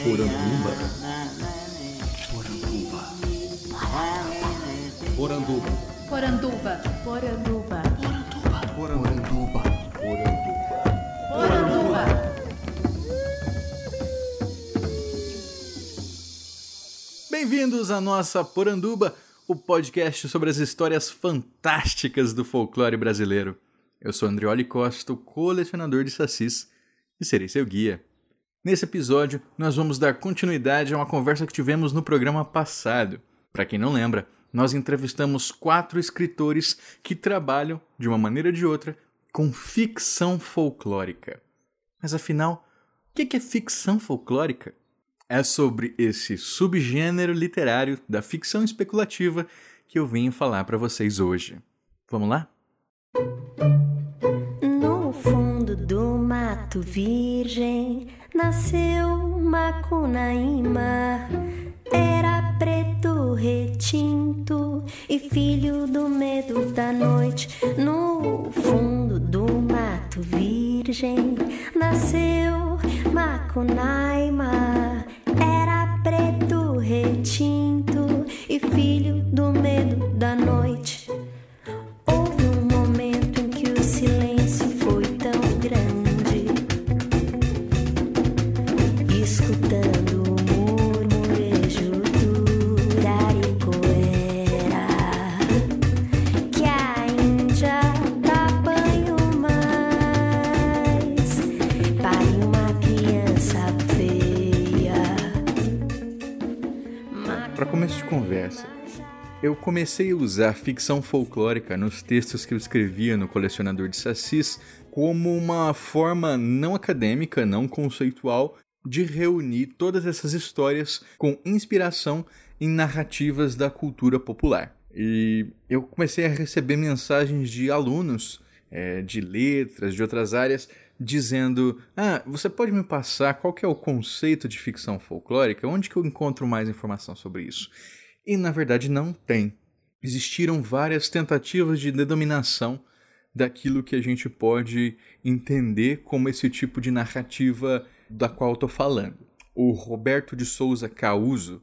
Poranduba. Poranduba. Poranduba. Poranduba. Poranduba. Poranduba. Poranduba. Bem-vindos à nossa Poranduba, o podcast sobre as histórias fantásticas do folclore brasileiro. Eu sou Andrioli Costa, colecionador de sacis, e serei seu guia. Nesse episódio, nós vamos dar continuidade a uma conversa que tivemos no programa passado. Para quem não lembra, nós entrevistamos quatro escritores que trabalham, de uma maneira ou de outra, com ficção folclórica. Mas afinal, o que é ficção folclórica? É sobre esse subgênero literário da ficção especulativa que eu venho falar para vocês hoje. Vamos lá? No fundo do mato virgem nasceu Macunaíma. Era preto retinto e filho do medo da noite. No fundo do mato virgem nasceu Macunaíma. Era preto retinto e filho do medo da noite. Para começo de conversa, eu comecei a usar ficção folclórica nos textos que eu escrevia no Colecionador de Sacis como uma forma não acadêmica, não conceitual, de reunir todas essas histórias com inspiração em narrativas da cultura popular. E eu comecei a receber mensagens de alunos eh, de letras, de outras áreas, dizendo: Ah, você pode me passar qual que é o conceito de ficção folclórica? Onde que eu encontro mais informação sobre isso? E na verdade não tem. Existiram várias tentativas de denominação daquilo que a gente pode entender como esse tipo de narrativa da qual estou falando. O Roberto de Souza Causo,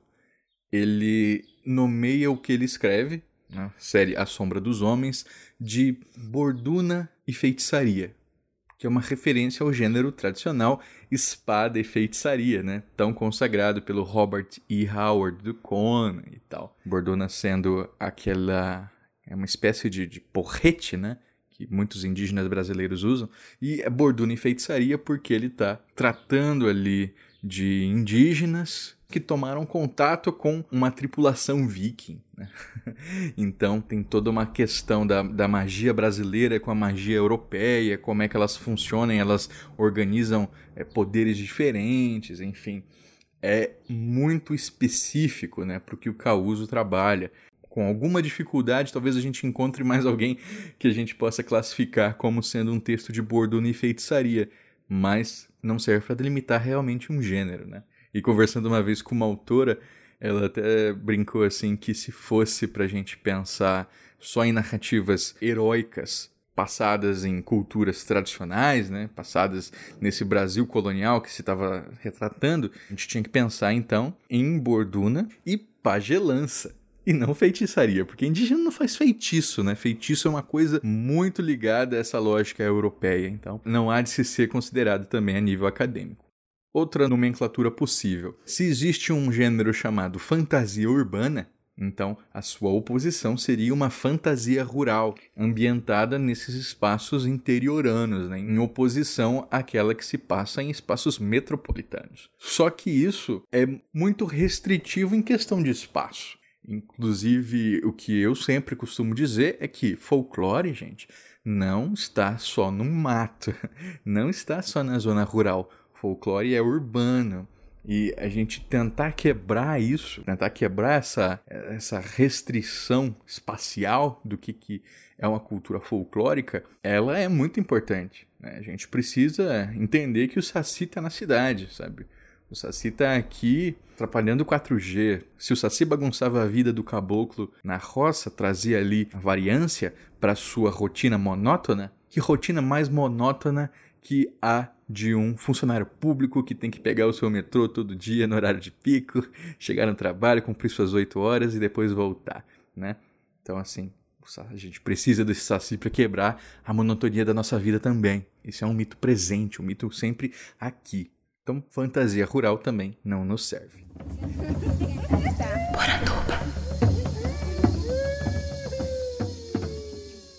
ele nomeia o que ele escreve, na série A Sombra dos Homens, de borduna e feitiçaria, que é uma referência ao gênero tradicional espada e feitiçaria, né? Tão consagrado pelo Robert E. Howard do Conan e tal. Borduna sendo aquela é uma espécie de, de porrete, né? Que muitos indígenas brasileiros usam. E é borduna e feitiçaria porque ele está tratando ali de indígenas que tomaram contato com uma tripulação viking. Né? então tem toda uma questão da, da magia brasileira com a magia europeia, como é que elas funcionam, elas organizam é, poderes diferentes, enfim. É muito específico né, para o que o Causo trabalha. Com alguma dificuldade, talvez a gente encontre mais alguém que a gente possa classificar como sendo um texto de borduna e feitiçaria, mas não serve para delimitar realmente um gênero, né? E conversando uma vez com uma autora, ela até brincou assim que se fosse pra gente pensar só em narrativas heróicas passadas em culturas tradicionais, né, passadas nesse Brasil colonial que se estava retratando, a gente tinha que pensar então em borduna e pagelança. E não feitiçaria, porque indígena não faz feitiço, né? Feitiço é uma coisa muito ligada a essa lógica europeia, então não há de se ser considerado também a nível acadêmico. Outra nomenclatura possível. Se existe um gênero chamado fantasia urbana, então a sua oposição seria uma fantasia rural, ambientada nesses espaços interioranos, né, em oposição àquela que se passa em espaços metropolitanos. Só que isso é muito restritivo em questão de espaço. Inclusive, o que eu sempre costumo dizer é que folclore, gente, não está só no mato, não está só na zona rural folclore é urbano. E a gente tentar quebrar isso, tentar quebrar essa, essa restrição espacial do que, que é uma cultura folclórica, ela é muito importante. Né? A gente precisa entender que o Saci está na cidade, sabe? O Saci está aqui atrapalhando o 4G. Se o Saci bagunçava a vida do caboclo na roça, trazia ali a variância para sua rotina monótona, que rotina mais monótona que a de um funcionário público que tem que pegar o seu metrô todo dia no horário de pico, chegar no trabalho, cumprir suas oito horas e depois voltar, né? Então, assim, a gente precisa desse saci para quebrar a monotonia da nossa vida também. Isso é um mito presente, um mito sempre aqui. Então, fantasia rural também não nos serve.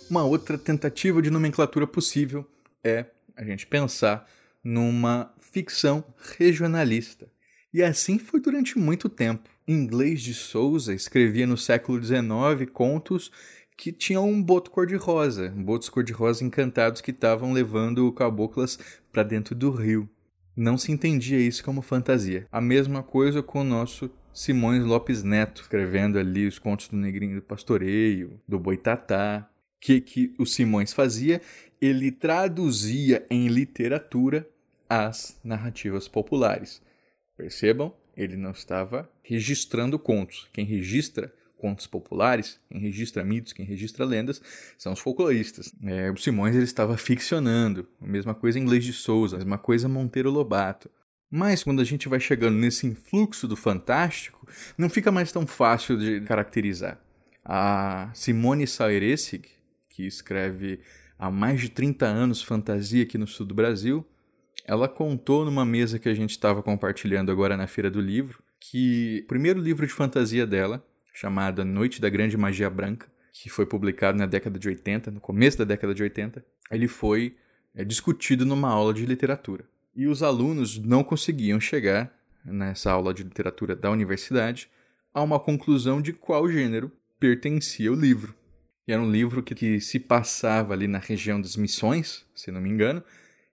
Uma outra tentativa de nomenclatura possível é a gente pensar numa ficção regionalista. E assim foi durante muito tempo. Inglês de Souza escrevia no século XIX contos que tinham um boto cor-de-rosa, botos cor-de-rosa encantados que estavam levando caboclas para dentro do rio. Não se entendia isso como fantasia. A mesma coisa com o nosso Simões Lopes Neto, escrevendo ali os contos do Negrinho do Pastoreio, do Boitatá. O que, que o Simões fazia? Ele traduzia em literatura as narrativas populares. Percebam, ele não estava registrando contos. Quem registra contos populares, quem registra mitos, quem registra lendas, são os folcloristas. É, o Simões ele estava ficcionando, a mesma coisa em inglês de Souza, a mesma coisa Monteiro Lobato. Mas quando a gente vai chegando nesse influxo do fantástico, não fica mais tão fácil de caracterizar. A Simone Saueressig, que escreve há mais de 30 anos fantasia aqui no sul do Brasil, ela contou numa mesa que a gente estava compartilhando agora na Feira do Livro, que o primeiro livro de fantasia dela chamada Noite da Grande Magia Branca, que foi publicado na década de 80, no começo da década de 80, ele foi é, discutido numa aula de literatura. E os alunos não conseguiam chegar nessa aula de literatura da universidade a uma conclusão de qual gênero pertencia o livro. E era um livro que, que se passava ali na região das Missões, se não me engano,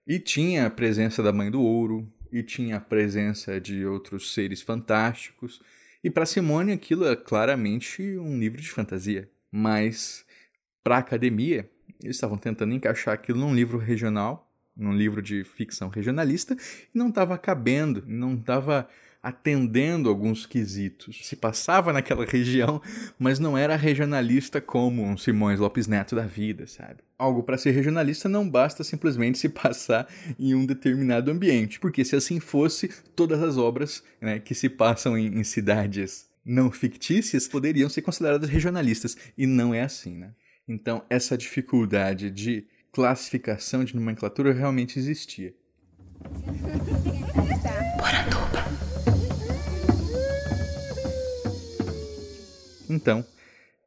e tinha a presença da Mãe do Ouro, e tinha a presença de outros seres fantásticos, e para Simone aquilo é claramente um livro de fantasia. Mas para a academia, eles estavam tentando encaixar aquilo num livro regional, num livro de ficção regionalista, e não estava cabendo, não estava atendendo alguns quesitos. Se passava naquela região, mas não era regionalista como um Simões Lopes Neto da vida, sabe? Algo para ser regionalista não basta simplesmente se passar em um determinado ambiente, porque se assim fosse, todas as obras né, que se passam em, em cidades não fictícias poderiam ser consideradas regionalistas, e não é assim, né? Então, essa dificuldade de classificação de nomenclatura realmente existia. Então,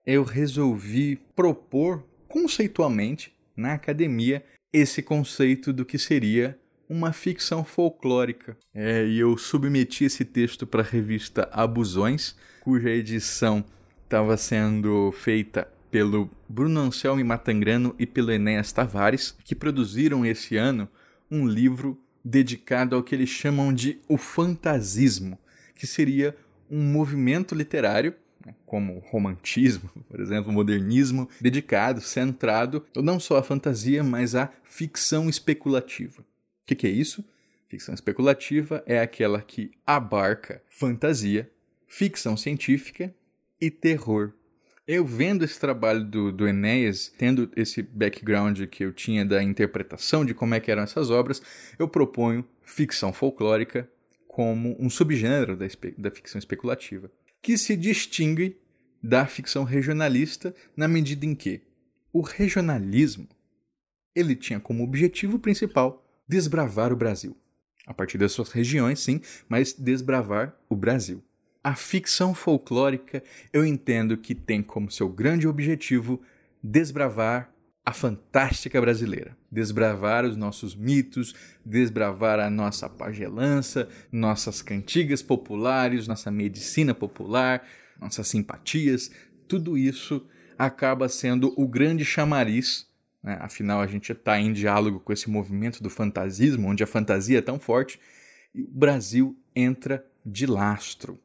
eu resolvi propor conceitualmente na academia esse conceito do que seria uma ficção folclórica. É, e eu submeti esse texto para a revista Abusões, cuja edição estava sendo feita pelo Bruno Anselmo Matangrano e pelo Enéas Tavares, que produziram esse ano um livro dedicado ao que eles chamam de o fantasismo, que seria um movimento literário como romantismo, por exemplo, modernismo, dedicado, centrado não só à fantasia, mas à ficção especulativa. O que, que é isso? Ficção especulativa é aquela que abarca fantasia, ficção científica e terror. Eu vendo esse trabalho do, do Enéas, tendo esse background que eu tinha da interpretação de como é que eram essas obras, eu proponho ficção folclórica como um subgênero da, da ficção especulativa que se distingue da ficção regionalista na medida em que o regionalismo ele tinha como objetivo principal desbravar o Brasil. A partir das suas regiões, sim, mas desbravar o Brasil. A ficção folclórica eu entendo que tem como seu grande objetivo desbravar a fantástica brasileira. Desbravar os nossos mitos, desbravar a nossa pagelança, nossas cantigas populares, nossa medicina popular, nossas simpatias, tudo isso acaba sendo o grande chamariz. Né? Afinal, a gente está em diálogo com esse movimento do fantasismo, onde a fantasia é tão forte, e o Brasil entra de lastro.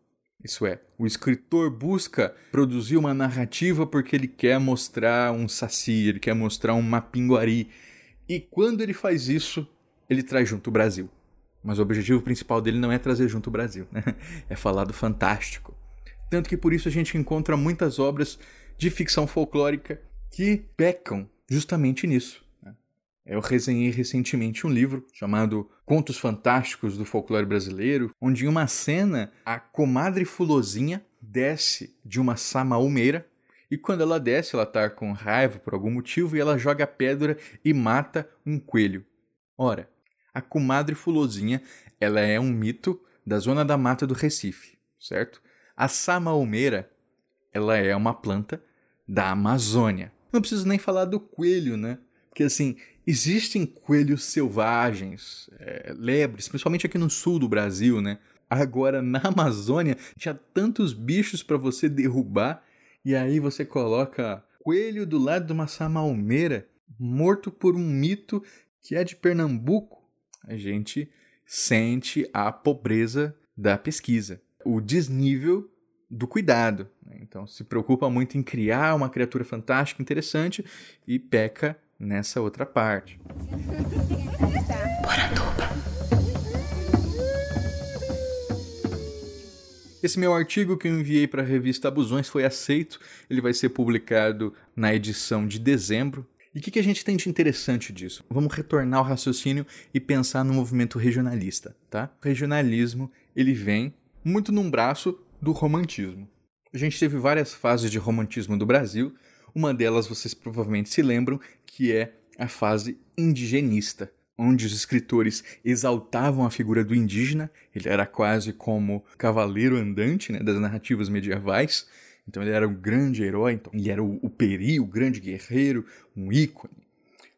Isso é, o escritor busca produzir uma narrativa porque ele quer mostrar um saci, ele quer mostrar um mapinguari. E quando ele faz isso, ele traz junto o Brasil. Mas o objetivo principal dele não é trazer junto o Brasil, né? é falar do fantástico. Tanto que por isso a gente encontra muitas obras de ficção folclórica que pecam justamente nisso. Eu resenhei recentemente um livro chamado Contos Fantásticos do Folclore Brasileiro, onde em uma cena a comadre Fulozinha desce de uma samaúmeira e quando ela desce, ela tá com raiva por algum motivo e ela joga a pedra e mata um coelho. Ora, a comadre Fulozinha, ela é um mito da zona da mata do Recife, certo? A samaumeira, ela é uma planta da Amazônia. Não preciso nem falar do coelho, né? Porque assim, existem coelhos selvagens, é, lebres, principalmente aqui no sul do Brasil, né? Agora, na Amazônia, tinha tantos bichos para você derrubar, e aí você coloca coelho do lado de uma samalmeira, morto por um mito que é de Pernambuco. A gente sente a pobreza da pesquisa, o desnível do cuidado. Né? Então, se preocupa muito em criar uma criatura fantástica, interessante, e peca nessa outra parte. Esse meu artigo que eu enviei para a revista Abusões foi aceito, ele vai ser publicado na edição de dezembro. E o que, que a gente tem de interessante disso? Vamos retornar ao raciocínio e pensar no movimento regionalista, tá? O regionalismo, ele vem muito num braço do romantismo. A gente teve várias fases de romantismo do Brasil, uma delas vocês provavelmente se lembram, que é a fase indigenista, onde os escritores exaltavam a figura do indígena, ele era quase como cavaleiro andante né, das narrativas medievais, então ele era um grande herói, então ele era o, o peri, o grande guerreiro, um ícone.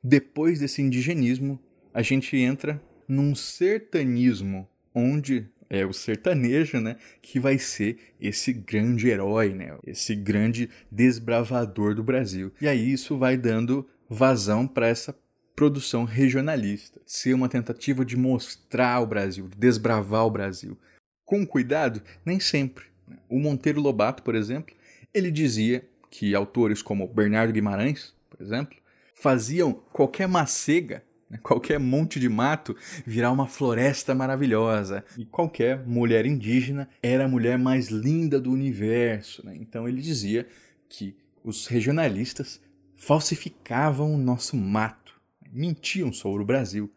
Depois desse indigenismo, a gente entra num sertanismo, onde é o sertanejo, né, que vai ser esse grande herói, né, esse grande desbravador do Brasil. E aí isso vai dando vazão para essa produção regionalista, ser uma tentativa de mostrar o Brasil, de desbravar o Brasil. Com cuidado, nem sempre. Né. O Monteiro Lobato, por exemplo, ele dizia que autores como Bernardo Guimarães, por exemplo, faziam qualquer macega? qualquer monte de mato virar uma floresta maravilhosa. E qualquer mulher indígena era a mulher mais linda do universo. Né? Então ele dizia que os regionalistas falsificavam o nosso mato, mentiam sobre o Brasil.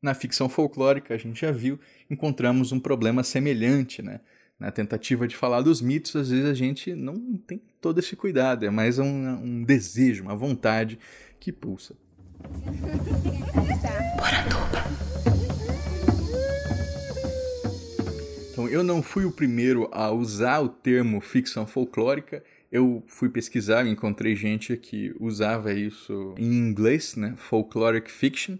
Na ficção folclórica, a gente já viu, encontramos um problema semelhante, né? Na tentativa de falar dos mitos, às vezes a gente não tem todo esse cuidado, é mais um, um desejo, uma vontade que pulsa. Então, eu não fui o primeiro a usar o termo ficção folclórica. Eu fui pesquisar encontrei gente que usava isso em inglês, né? Folkloric fiction,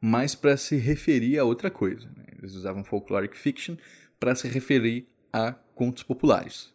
mas para se referir a outra coisa. Né? Eles usavam folkloric fiction para se referir a contos populares.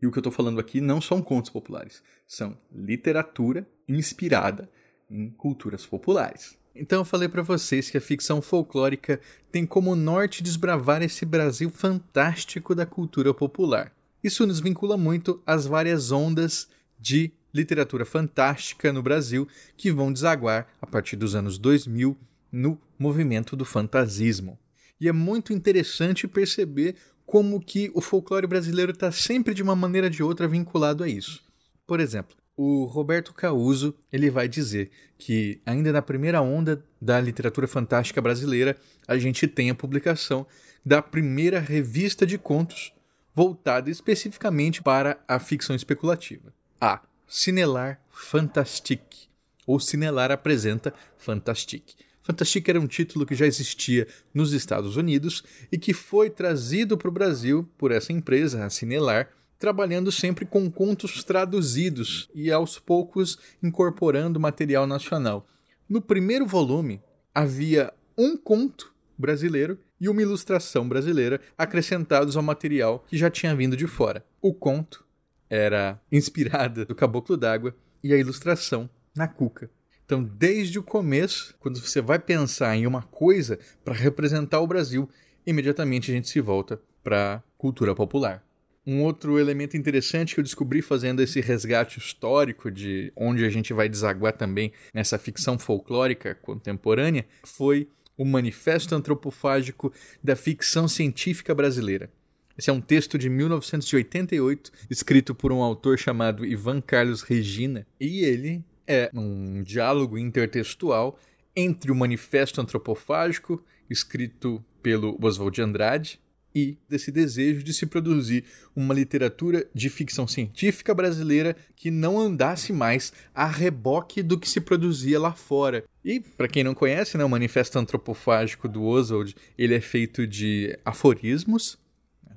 E o que eu estou falando aqui não são contos populares, são literatura inspirada em culturas populares. Então eu falei para vocês que a ficção folclórica tem como norte desbravar esse Brasil fantástico da cultura popular. Isso nos vincula muito às várias ondas de literatura fantástica no Brasil que vão desaguar a partir dos anos 2000 no movimento do fantasismo. E é muito interessante perceber como que o folclore brasileiro está sempre de uma maneira ou de outra vinculado a isso. Por exemplo, o Roberto Causo ele vai dizer que ainda na primeira onda da literatura fantástica brasileira a gente tem a publicação da primeira revista de contos voltada especificamente para a ficção especulativa, a Cinelar Fantastique, ou Cinelar apresenta Fantastique. Fantastique era um título que já existia nos Estados Unidos e que foi trazido para o Brasil por essa empresa, a Cinelar, trabalhando sempre com contos traduzidos e aos poucos incorporando material nacional. No primeiro volume havia um conto brasileiro e uma ilustração brasileira acrescentados ao material que já tinha vindo de fora. O conto era inspirada do Caboclo d'Água e a ilustração na Cuca. Então, desde o começo, quando você vai pensar em uma coisa para representar o Brasil, imediatamente a gente se volta para cultura popular. Um outro elemento interessante que eu descobri fazendo esse resgate histórico de onde a gente vai desaguar também nessa ficção folclórica contemporânea foi o Manifesto Antropofágico da Ficção Científica Brasileira. Esse é um texto de 1988, escrito por um autor chamado Ivan Carlos Regina, e ele é um diálogo intertextual entre o Manifesto Antropofágico, escrito pelo Oswald de Andrade, e desse desejo de se produzir uma literatura de ficção científica brasileira que não andasse mais a reboque do que se produzia lá fora. E, para quem não conhece, né, o Manifesto Antropofágico do Oswald ele é feito de aforismos,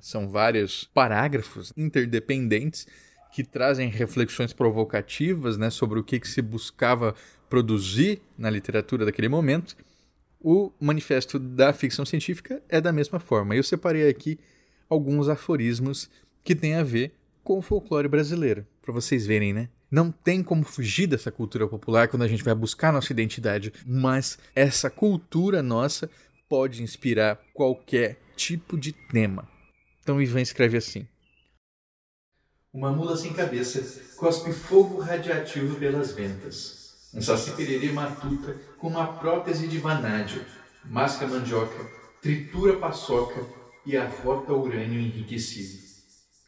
são vários parágrafos interdependentes que trazem reflexões provocativas né, sobre o que, que se buscava produzir na literatura daquele momento. O manifesto da ficção científica é da mesma forma. Eu separei aqui alguns aforismos que têm a ver com o folclore brasileiro, para vocês verem, né? Não tem como fugir dessa cultura popular quando a gente vai buscar nossa identidade, mas essa cultura nossa pode inspirar qualquer tipo de tema. Então Ivan escreve assim: Uma mula sem cabeça cospe fogo radioativo pelas ventas. Um saci pererê matuta com uma prótese de vanádio, masca mandioca, tritura paçoca e arrota urânio enriquecido.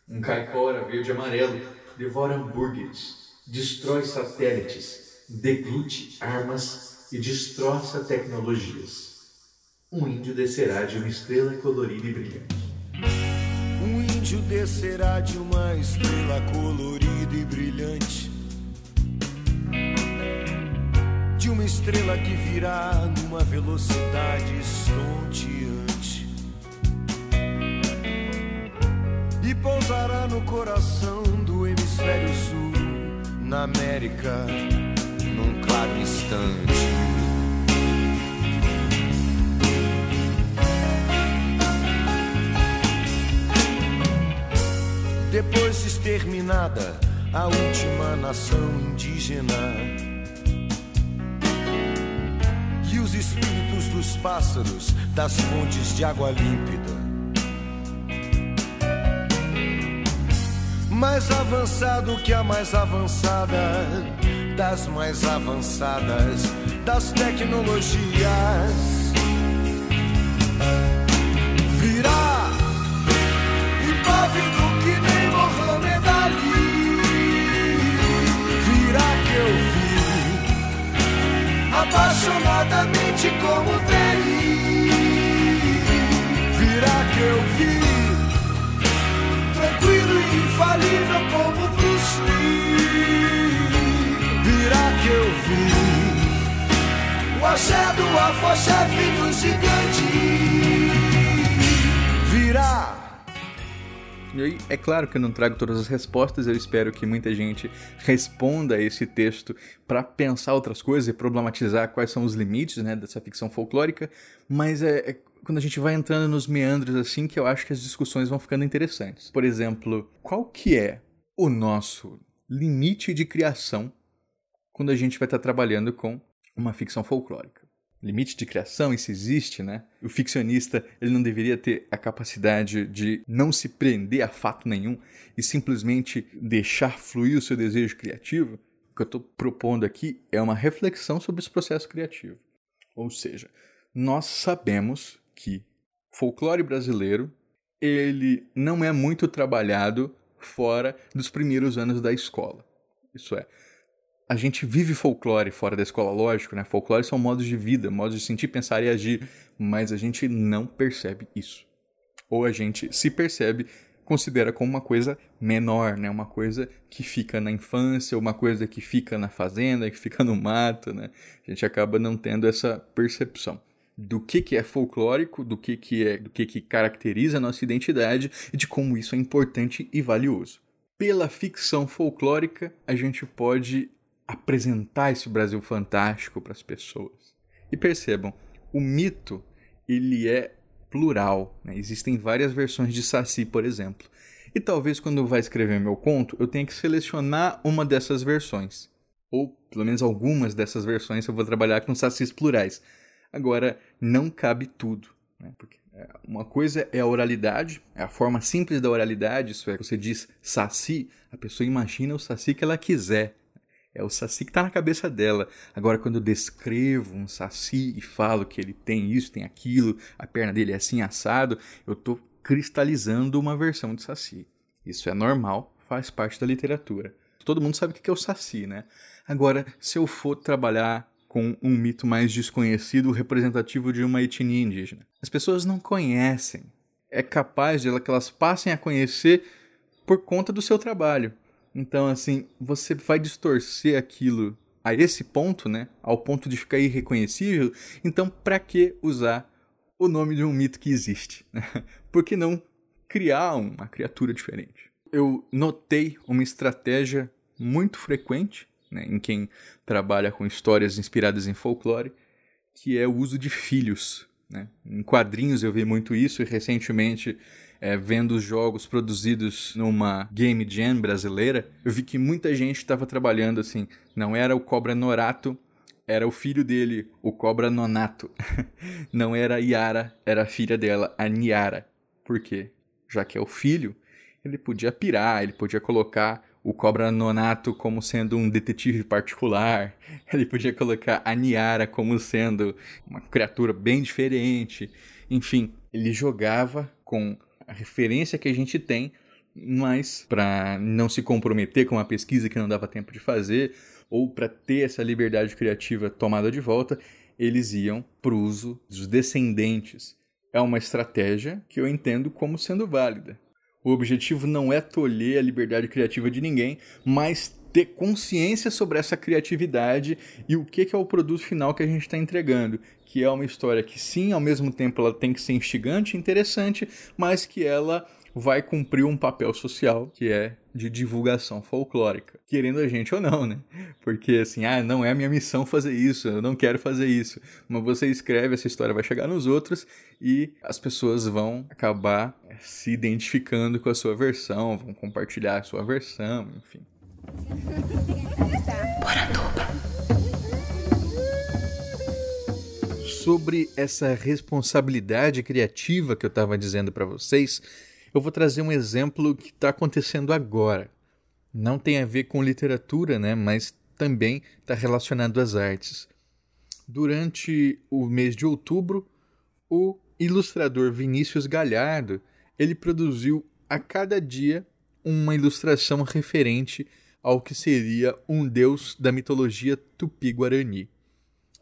Um caipora verde amarelo devora hambúrgueres, destrói satélites, deglute armas e destroça tecnologias. Um índio descerá de uma estrela colorida e brilhante índio descerá de uma estrela colorida e brilhante. Estrela que virá numa velocidade estonteante. E pousará no coração do hemisfério sul, na América, num claro instante. depois exterminada a última nação indígena. Espíritos dos pássaros das fontes de água límpida. Mais avançado que a mais avançada das mais avançadas das tecnologias. Virá apaixonadamente como Terry. Virá que eu vi, tranquilo e infalível como Bruce Lee. Virá que eu vi, o axé do afoxefe do gigante. E aí, é claro que eu não trago todas as respostas, eu espero que muita gente responda a esse texto para pensar outras coisas e problematizar quais são os limites né, dessa ficção folclórica, mas é, é quando a gente vai entrando nos meandros assim que eu acho que as discussões vão ficando interessantes. Por exemplo, qual que é o nosso limite de criação quando a gente vai estar trabalhando com uma ficção folclórica? Limite de criação, isso existe, né? O ficcionista, ele não deveria ter a capacidade de não se prender a fato nenhum e simplesmente deixar fluir o seu desejo criativo? O que eu estou propondo aqui é uma reflexão sobre esse processo criativo. Ou seja, nós sabemos que folclore brasileiro ele não é muito trabalhado fora dos primeiros anos da escola. Isso é, a gente vive folclore fora da escola, lógico, né? Folclore são modos de vida, modos de sentir, pensar e agir, mas a gente não percebe isso. Ou a gente se percebe, considera como uma coisa menor, né? Uma coisa que fica na infância, uma coisa que fica na fazenda, que fica no mato, né? A gente acaba não tendo essa percepção do que, que é folclórico, do que, que é, do que, que caracteriza a nossa identidade e de como isso é importante e valioso. Pela ficção folclórica, a gente pode apresentar esse Brasil fantástico para as pessoas. E percebam, o mito ele é plural. Né? Existem várias versões de Saci, por exemplo. E talvez quando eu vá escrever meu conto, eu tenha que selecionar uma dessas versões. Ou pelo menos algumas dessas versões eu vou trabalhar com sacis plurais. Agora, não cabe tudo. Né? Porque é, uma coisa é a oralidade, é a forma simples da oralidade, isso é, você diz saci, a pessoa imagina o saci que ela quiser. É o saci que está na cabeça dela. Agora, quando eu descrevo um saci e falo que ele tem isso, tem aquilo, a perna dele é assim assado, eu estou cristalizando uma versão de saci. Isso é normal, faz parte da literatura. Todo mundo sabe o que é o saci, né? Agora, se eu for trabalhar com um mito mais desconhecido representativo de uma etnia indígena. As pessoas não conhecem. É capaz de que elas passem a conhecer por conta do seu trabalho. Então, assim, você vai distorcer aquilo a esse ponto, né? Ao ponto de ficar irreconhecível. Então, para que usar o nome de um mito que existe? Por que não criar uma criatura diferente? Eu notei uma estratégia muito frequente né, em quem trabalha com histórias inspiradas em folclore, que é o uso de filhos. Né? Em quadrinhos eu vi muito isso e recentemente é, vendo os jogos produzidos numa Game Jam brasileira, eu vi que muita gente estava trabalhando assim. Não era o Cobra Norato, era o filho dele, o Cobra Nonato. Não era a Yara, era a filha dela, a Niara. Por quê? Já que é o filho, ele podia pirar, ele podia colocar o Cobra Nonato como sendo um detetive particular, ele podia colocar a Niara como sendo uma criatura bem diferente. Enfim, ele jogava com a referência que a gente tem, mas para não se comprometer com uma pesquisa que não dava tempo de fazer, ou para ter essa liberdade criativa tomada de volta, eles iam para o uso dos descendentes. É uma estratégia que eu entendo como sendo válida. O objetivo não é tolher a liberdade criativa de ninguém, mas ter consciência sobre essa criatividade e o que, é o produto final que a gente está entregando. Que é uma história que, sim, ao mesmo tempo ela tem que ser instigante, interessante, mas que ela vai cumprir um papel social que é de divulgação folclórica, querendo a gente ou não, né? Porque assim, ah, não é a minha missão fazer isso, eu não quero fazer isso. Mas você escreve, essa história vai chegar nos outros e as pessoas vão acabar se identificando com a sua versão, vão compartilhar a sua versão, enfim. Sobre essa responsabilidade criativa que eu estava dizendo para vocês, eu vou trazer um exemplo que está acontecendo agora. Não tem a ver com literatura, né? Mas também está relacionado às artes. Durante o mês de outubro, o ilustrador Vinícius Galhardo ele produziu a cada dia uma ilustração referente ao que seria um deus da mitologia tupi-guarani.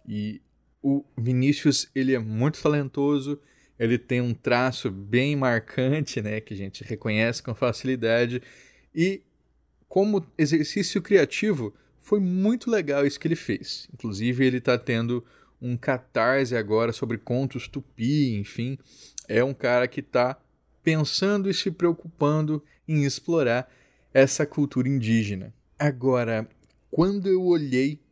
E o Vinícius ele é muito talentoso, ele tem um traço bem marcante, né, que a gente reconhece com facilidade. E como exercício criativo, foi muito legal isso que ele fez. Inclusive, ele está tendo um catarse agora sobre contos tupi, enfim. É um cara que está pensando e se preocupando em explorar essa cultura indígena. Agora, quando eu olhei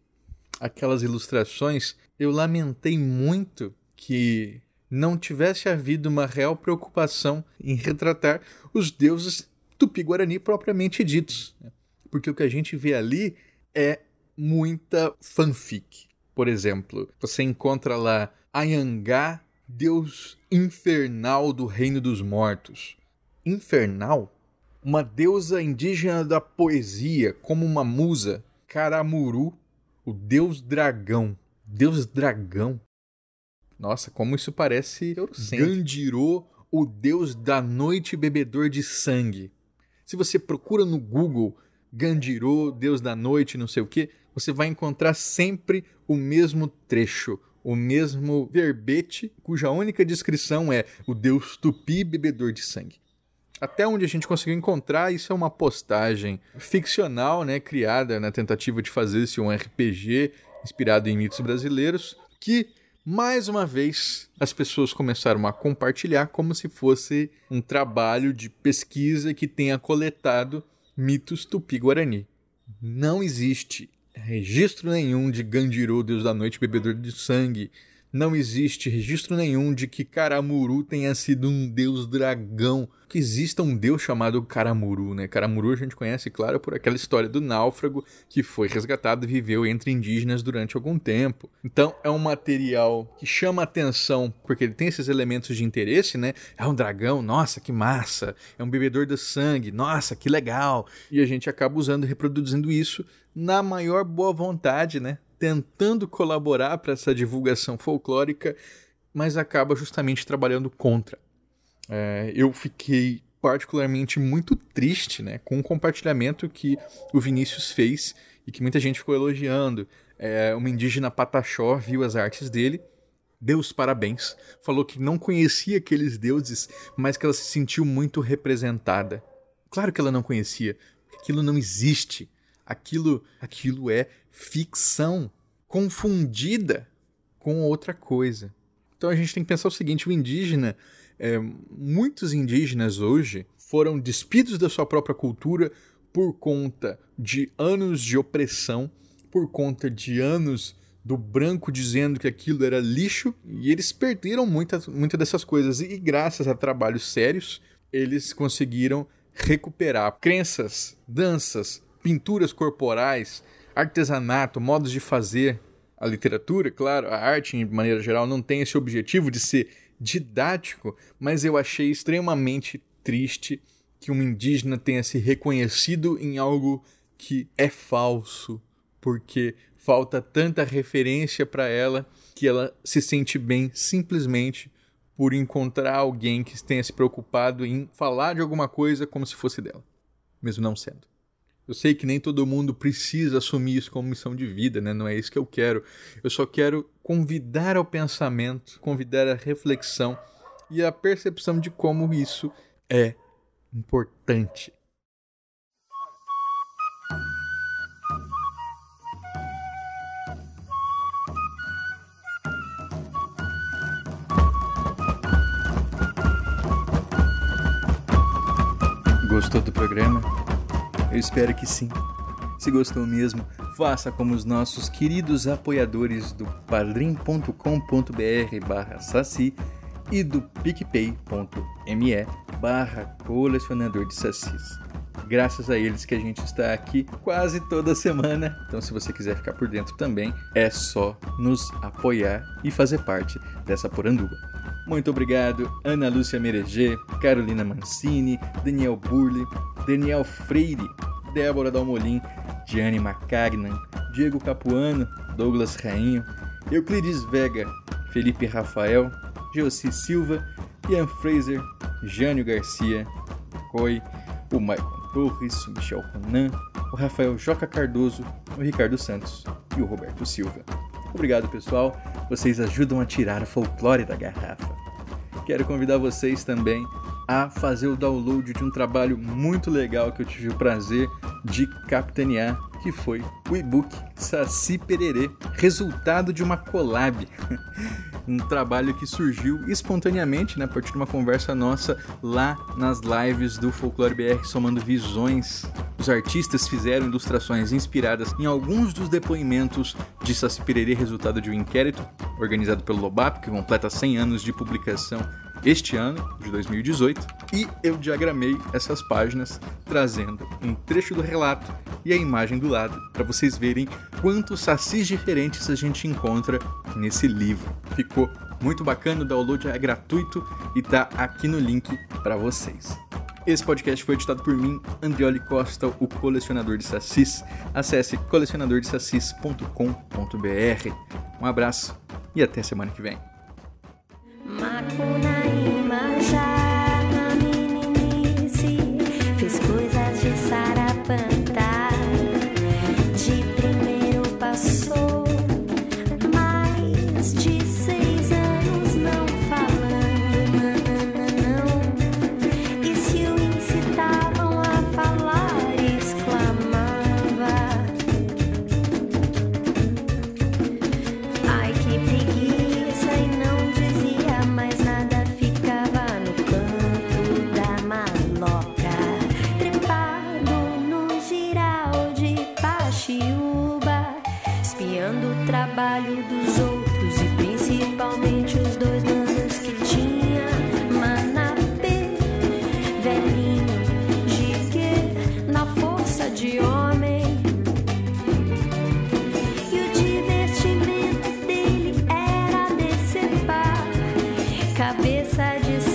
aquelas ilustrações, eu lamentei muito que não tivesse havido uma real preocupação em retratar os deuses tupi-guarani propriamente ditos. Né? Porque o que a gente vê ali é muita fanfic. Por exemplo, você encontra lá Ayangá, deus infernal do reino dos mortos. Infernal? Uma deusa indígena da poesia, como uma musa, Karamuru, o deus dragão. Deus dragão? Nossa, como isso parece Gandirô, o deus da noite bebedor de sangue. Se você procura no Google Gandirô, deus da noite, não sei o que, você vai encontrar sempre o mesmo trecho, o mesmo verbete, cuja única descrição é o deus tupi bebedor de sangue. Até onde a gente conseguiu encontrar, isso é uma postagem ficcional, né, criada na tentativa de fazer-se um RPG inspirado em mitos brasileiros, que mais uma vez, as pessoas começaram a compartilhar como se fosse um trabalho de pesquisa que tenha coletado mitos tupi-guarani. Não existe registro nenhum de Gandirô, deus da noite, bebedor de sangue. Não existe registro nenhum de que Karamuru tenha sido um deus dragão que exista um deus chamado Karamuru, né? Karamuru a gente conhece, claro, por aquela história do náufrago que foi resgatado e viveu entre indígenas durante algum tempo. Então é um material que chama atenção porque ele tem esses elementos de interesse, né? É um dragão, nossa, que massa! É um bebedor de sangue, nossa, que legal! E a gente acaba usando reproduzindo isso na maior boa vontade, né? Tentando colaborar para essa divulgação folclórica, mas acaba justamente trabalhando contra. É, eu fiquei particularmente muito triste né, com o compartilhamento que o Vinícius fez e que muita gente ficou elogiando. É, uma indígena Pataxó viu as artes dele, deu os parabéns, falou que não conhecia aqueles deuses, mas que ela se sentiu muito representada. Claro que ela não conhecia, aquilo não existe. Aquilo, aquilo é ficção confundida com outra coisa. Então a gente tem que pensar o seguinte: o indígena, é, muitos indígenas hoje foram despidos da sua própria cultura por conta de anos de opressão, por conta de anos do branco dizendo que aquilo era lixo, e eles perderam muitas muita dessas coisas. E graças a trabalhos sérios, eles conseguiram recuperar crenças, danças, pinturas corporais, artesanato, modos de fazer, a literatura, claro, a arte, de maneira geral, não tem esse objetivo de ser didático, mas eu achei extremamente triste que um indígena tenha se reconhecido em algo que é falso, porque falta tanta referência para ela que ela se sente bem simplesmente por encontrar alguém que tenha se preocupado em falar de alguma coisa como se fosse dela, mesmo não sendo. Eu sei que nem todo mundo precisa assumir isso como missão de vida, né? Não é isso que eu quero. Eu só quero convidar ao pensamento, convidar à reflexão e à percepção de como isso é importante. Gostou do programa? Eu espero que sim. Se gostou mesmo, faça como os nossos queridos apoiadores do padrim.com.br barra saci e do picpay.me barra colecionador de sacis. Graças a eles que a gente está aqui quase toda semana. Então, se você quiser ficar por dentro também, é só nos apoiar e fazer parte dessa poranduba. Muito obrigado, Ana Lúcia Mereger, Carolina Mancini, Daniel Burle, Daniel Freire, Débora Dalmolin, Gianni Macagnan, Diego Capuano, Douglas Rainho, Euclides Vega, Felipe Rafael, Josi Silva, Ian Fraser, Jânio Garcia, Coi, o Maicon Torres, o Michel Ronan, o Rafael Joca Cardoso, o Ricardo Santos e o Roberto Silva. Obrigado, pessoal. Vocês ajudam a tirar o folclore da garrafa. Quero convidar vocês também a fazer o download de um trabalho muito legal que eu tive o prazer de capitanear, que foi o e-book Saci Pererê, resultado de uma collab. um trabalho que surgiu espontaneamente, né, a partir de uma conversa nossa lá nas lives do Folclore BR Somando Visões. Os artistas fizeram ilustrações inspiradas em alguns dos depoimentos de Saci Pererê, resultado de um inquérito organizado pelo Lobap, que completa 100 anos de publicação este ano, de 2018, e eu diagramei essas páginas trazendo um trecho do relato e a imagem do lado para vocês verem quantos sacis diferentes a gente encontra nesse livro. Ficou muito bacana, o download é gratuito e tá aqui no link para vocês. Esse podcast foi editado por mim, Andrioli Costa, o colecionador de sacis. Acesse colecionadordesacis.com.br. Um abraço e até semana que vem. Macuna cabeça de